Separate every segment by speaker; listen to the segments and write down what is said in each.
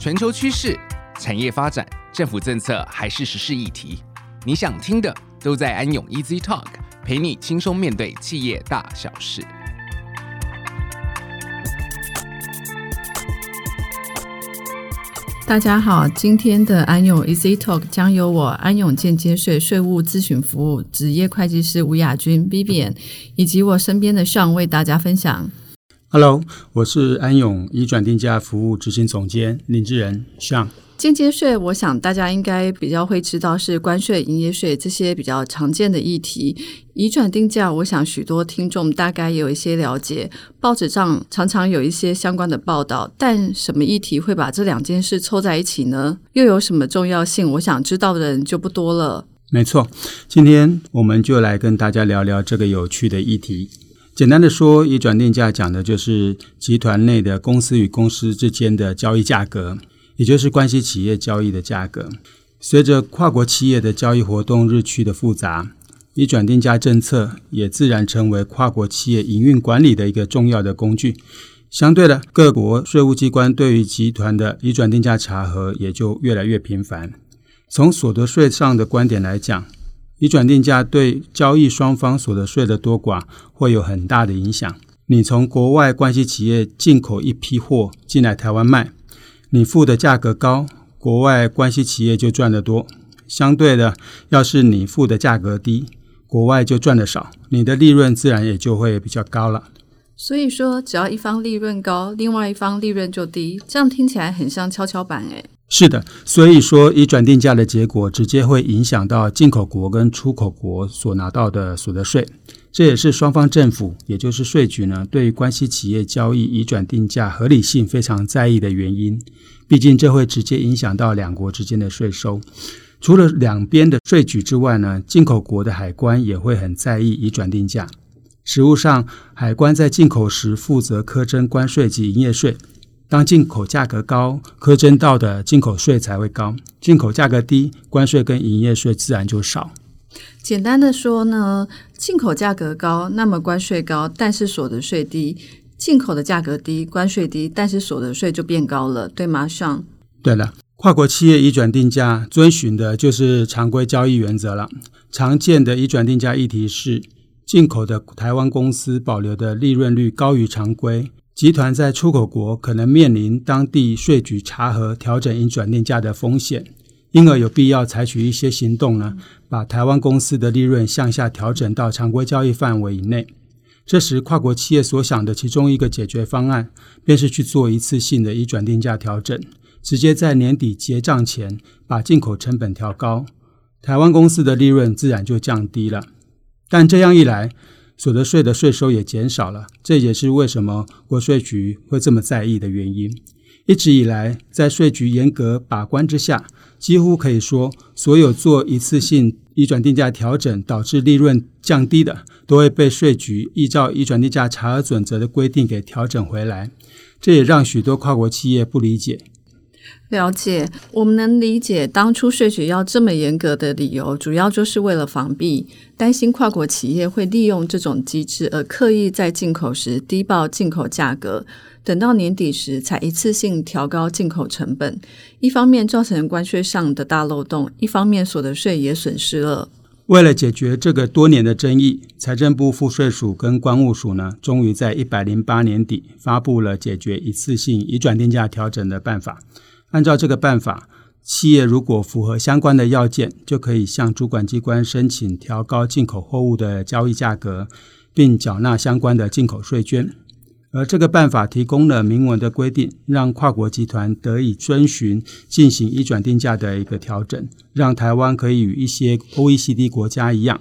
Speaker 1: 全球趋势、产业发展、政府政策还是时事议题，你想听的都在安永 Easy Talk，陪你轻松面对企业大小事。
Speaker 2: 大家好，今天的安永 Easy Talk 将由我安永间接税税务咨询服务职业会计师吴雅君 Vivian 以及我身边的 Sean 为大家分享。
Speaker 3: Hello，我是安永移转定价服务执行总监林志仁 Sean。
Speaker 2: 间接税，我想大家应该比较会知道是关税、营业税这些比较常见的议题。移转定价，我想许多听众大概有一些了解，报纸上常常有一些相关的报道。但什么议题会把这两件事凑在一起呢？又有什么重要性？我想知道的人就不多了。
Speaker 3: 没错，今天我们就来跟大家聊聊这个有趣的议题。简单的说，以转定价讲的就是集团内的公司与公司之间的交易价格。也就是关系企业交易的价格，随着跨国企业的交易活动日趋的复杂，以转定价政策也自然成为跨国企业营运管理的一个重要的工具。相对的，各国税务机关对于集团的以转定价查核也就越来越频繁。从所得税上的观点来讲，移转定价对交易双方所得税的多寡会有很大的影响。你从国外关系企业进口一批货进来台湾卖。你付的价格高，国外关系企业就赚得多；相对的，要是你付的价格低，国外就赚得少，你的利润自然也就会比较高了。
Speaker 2: 所以说，只要一方利润高，另外一方利润就低，这样听起来很像跷跷板诶。
Speaker 3: 是的，所以说以转定价的结果直接会影响到进口国跟出口国所拿到的所得税。这也是双方政府，也就是税局呢，对于关系企业交易以转定价合理性非常在意的原因。毕竟这会直接影响到两国之间的税收。除了两边的税局之外呢，进口国的海关也会很在意以转定价。实务上，海关在进口时负责苛征关税及营业税。当进口价格高，苛征到的进口税才会高；进口价格低，关税跟营业税自然就少。
Speaker 2: 简单的说呢，进口价格高，那么关税高，但是所得税低；进口的价格低，关税低，但是所得税就变高了，对吗？Sean？
Speaker 3: 对了，跨国企业移转定价遵循的就是常规交易原则了。常见的移转定价议题是，进口的台湾公司保留的利润率高于常规，集团在出口国可能面临当地税局查核调整移转定价的风险。因而有必要采取一些行动呢，把台湾公司的利润向下调整到常规交易范围以内。这时，跨国企业所想的其中一个解决方案，便是去做一次性的移转定价调整，直接在年底结账前把进口成本调高，台湾公司的利润自然就降低了。但这样一来，所得税的税收也减少了，这也是为什么国税局会这么在意的原因。一直以来，在税局严格把关之下，几乎可以说，所有做一次性移转定价调整导致利润降低的，都会被税局依照移转定价查核准则的规定给调整回来。这也让许多跨国企业不理解。
Speaker 2: 了解，我们能理解当初税局要这么严格的理由，主要就是为了防避担心跨国企业会利用这种机制而刻意在进口时低报进口价格。等到年底时才一次性调高进口成本，一方面造成关税上的大漏洞，一方面所得税也损失了。
Speaker 3: 为了解决这个多年的争议，财政部赋税署跟关务署呢，终于在一百零八年底发布了解决一次性移转定价调整的办法。按照这个办法，企业如果符合相关的要件，就可以向主管机关申请调高进口货物的交易价格，并缴纳相关的进口税捐。而这个办法提供了明文的规定，让跨国集团得以遵循进行移转定价的一个调整，让台湾可以与一些 OECD 国家一样，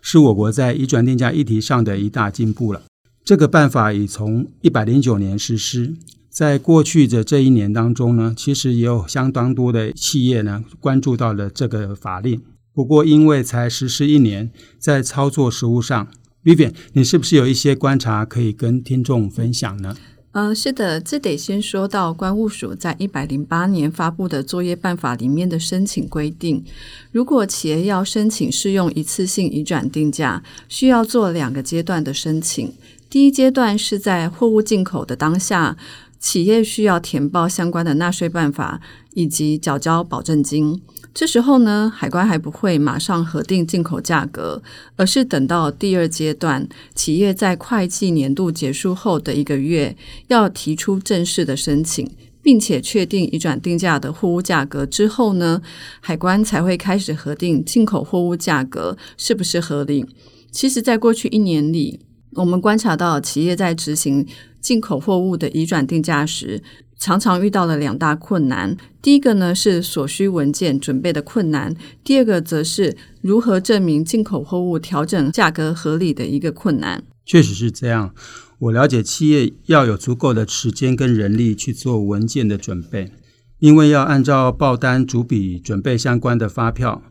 Speaker 3: 是我国在移转定价议题上的一大进步了。这个办法已从一百零九年实施，在过去的这一年当中呢，其实也有相当多的企业呢关注到了这个法令。不过因为才实施一年，在操作实务上，Vivian，你是不是有一些观察可以跟听众分享呢？
Speaker 2: 嗯、呃，是的，这得先说到关务署在一百零八年发布的作业办法里面的申请规定，如果企业要申请适用一次性移转定价，需要做两个阶段的申请。第一阶段是在货物进口的当下，企业需要填报相关的纳税办法以及缴交保证金。这时候呢，海关还不会马上核定进口价格，而是等到第二阶段，企业在会计年度结束后的一个月，要提出正式的申请，并且确定已转定价的货物价格之后呢，海关才会开始核定进口货物价格是不是合理。其实，在过去一年里，我们观察到企业在执行进口货物的移转定价时，常常遇到了两大困难。第一个呢是所需文件准备的困难，第二个则是如何证明进口货物调整价格合理的一个困难。
Speaker 3: 确实是这样。我了解企业要有足够的时间跟人力去做文件的准备，因为要按照报单逐笔准备相关的发票，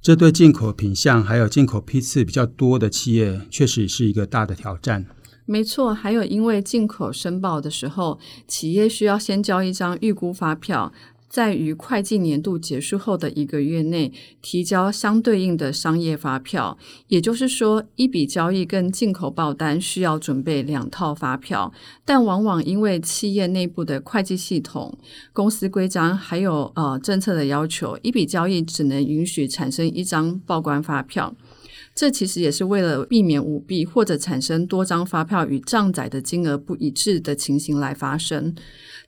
Speaker 3: 这对进口品相还有进口批次比较多的企业，确实是一个大的挑战。
Speaker 2: 没错，还有因为进口申报的时候，企业需要先交一张预估发票，在于会计年度结束后的一个月内提交相对应的商业发票。也就是说，一笔交易跟进口报单需要准备两套发票，但往往因为企业内部的会计系统、公司规章还有呃政策的要求，一笔交易只能允许产生一张报关发票。这其实也是为了避免舞弊或者产生多张发票与账载的金额不一致的情形来发生。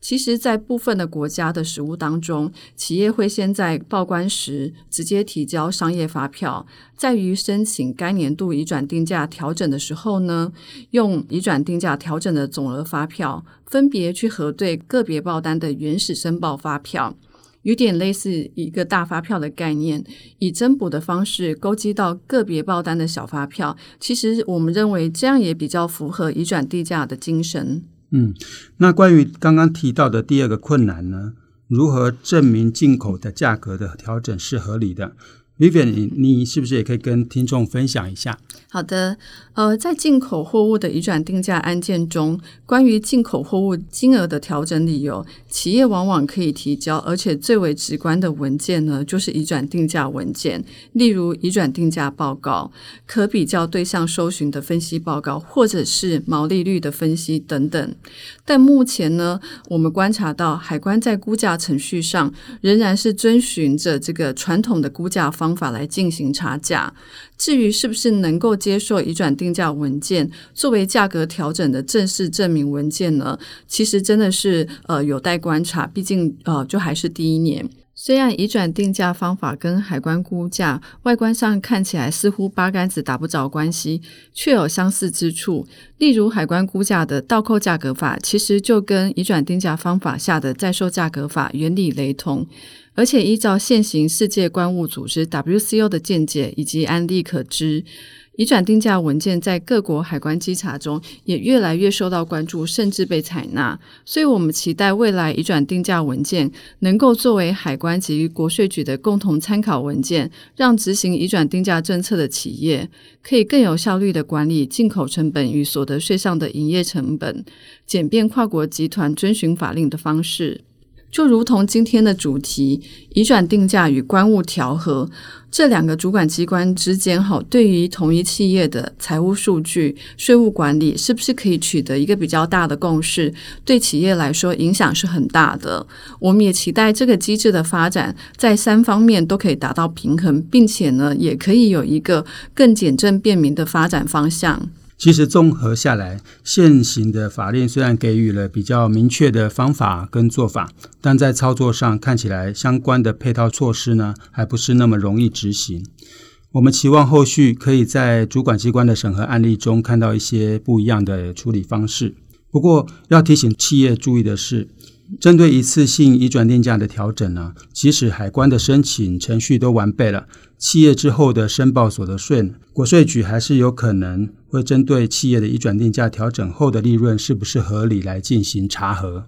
Speaker 2: 其实，在部分的国家的实务当中，企业会先在报关时直接提交商业发票，在于申请该年度移转定价调整的时候呢，用移转定价调整的总额发票，分别去核对个别报单的原始申报发票。有点类似一个大发票的概念，以增补的方式勾稽到个别报单的小发票。其实我们认为这样也比较符合移转定价的精神。
Speaker 3: 嗯，那关于刚刚提到的第二个困难呢？如何证明进口的价格的调整是合理的？Vivian，你是不是也可以跟听众分享一下？
Speaker 2: 好的，呃，在进口货物的移转定价案件中，关于进口货物金额的调整理由，企业往往可以提交，而且最为直观的文件呢，就是移转定价文件，例如移转定价报告、可比较对象搜寻的分析报告，或者是毛利率的分析等等。但目前呢，我们观察到海关在估价程序上仍然是遵循着这个传统的估价方方法来进行差价。至于是不是能够接受已转定价文件作为价格调整的正式证明文件呢？其实真的是呃有待观察，毕竟呃就还是第一年。虽然移转定价方法跟海关估价外观上看起来似乎八竿子打不着关系，却有相似之处。例如，海关估价的倒扣价格法，其实就跟移转定价方法下的在售价格法原理雷同。而且依照现行世界关务组织 WCO 的见解以及案例可知。移转定价文件在各国海关稽查中也越来越受到关注，甚至被采纳。所以，我们期待未来移转定价文件能够作为海关及国税局的共同参考文件，让执行移转定价政策的企业可以更有效率地管理进口成本与所得税上的营业成本，简便跨国集团遵循法令的方式。就如同今天的主题，移转定价与关务调和这两个主管机关之间，哈，对于同一企业的财务数据、税务管理，是不是可以取得一个比较大的共识？对企业来说，影响是很大的。我们也期待这个机制的发展，在三方面都可以达到平衡，并且呢，也可以有一个更简政便民的发展方向。
Speaker 3: 其实综合下来，现行的法令虽然给予了比较明确的方法跟做法，但在操作上看起来相关的配套措施呢，还不是那么容易执行。我们期望后续可以在主管机关的审核案例中看到一些不一样的处理方式。不过要提醒企业注意的是，针对一次性移转定价的调整呢，即使海关的申请程序都完备了，企业之后的申报所得税，国税局还是有可能会针对企业的移转定价调整后的利润是不是合理来进行查核。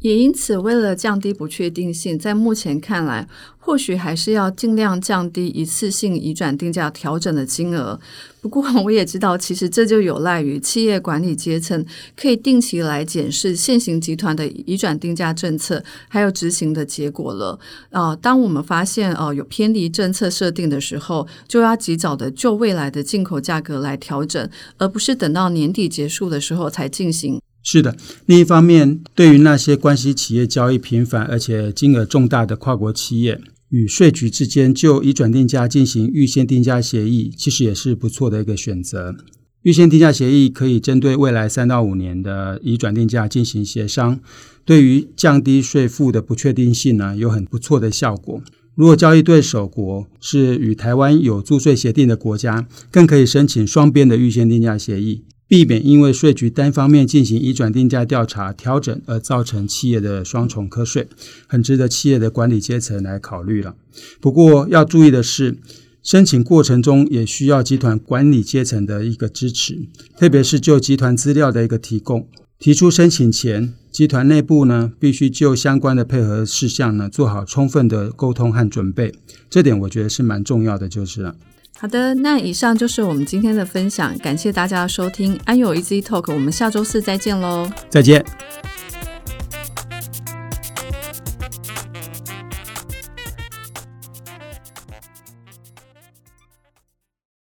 Speaker 2: 也因此，为了降低不确定性，在目前看来，或许还是要尽量降低一次性移转定价调整的金额。不过，我也知道，其实这就有赖于企业管理阶层可以定期来检视现行集团的移转定价政策，还有执行的结果了。啊、呃，当我们发现哦、有偏离政策设定的时候，就要及早的就未来的进口价格来调整，而不是等到年底结束的时候才进行。
Speaker 3: 是的，另一方面，对于那些关系企业交易频繁而且金额重大的跨国企业，与税局之间就已转定价进行预先定价协议，其实也是不错的一个选择。预先定价协议可以针对未来三到五年的已转定价进行协商，对于降低税负的不确定性呢，有很不错的效果。如果交易对手国是与台湾有租税协定的国家，更可以申请双边的预先定价协议。避免因为税局单方面进行移转定价调查调整而造成企业的双重课税，很值得企业的管理阶层来考虑了。不过要注意的是，申请过程中也需要集团管理阶层的一个支持，特别是就集团资料的一个提供。提出申请前，集团内部呢必须就相关的配合事项呢做好充分的沟通和准备，这点我觉得是蛮重要的，就是了。
Speaker 2: 好的，那以上就是我们今天的分享，感谢大家的收听安有 Easy Talk，我们下周四再见喽，
Speaker 3: 再见。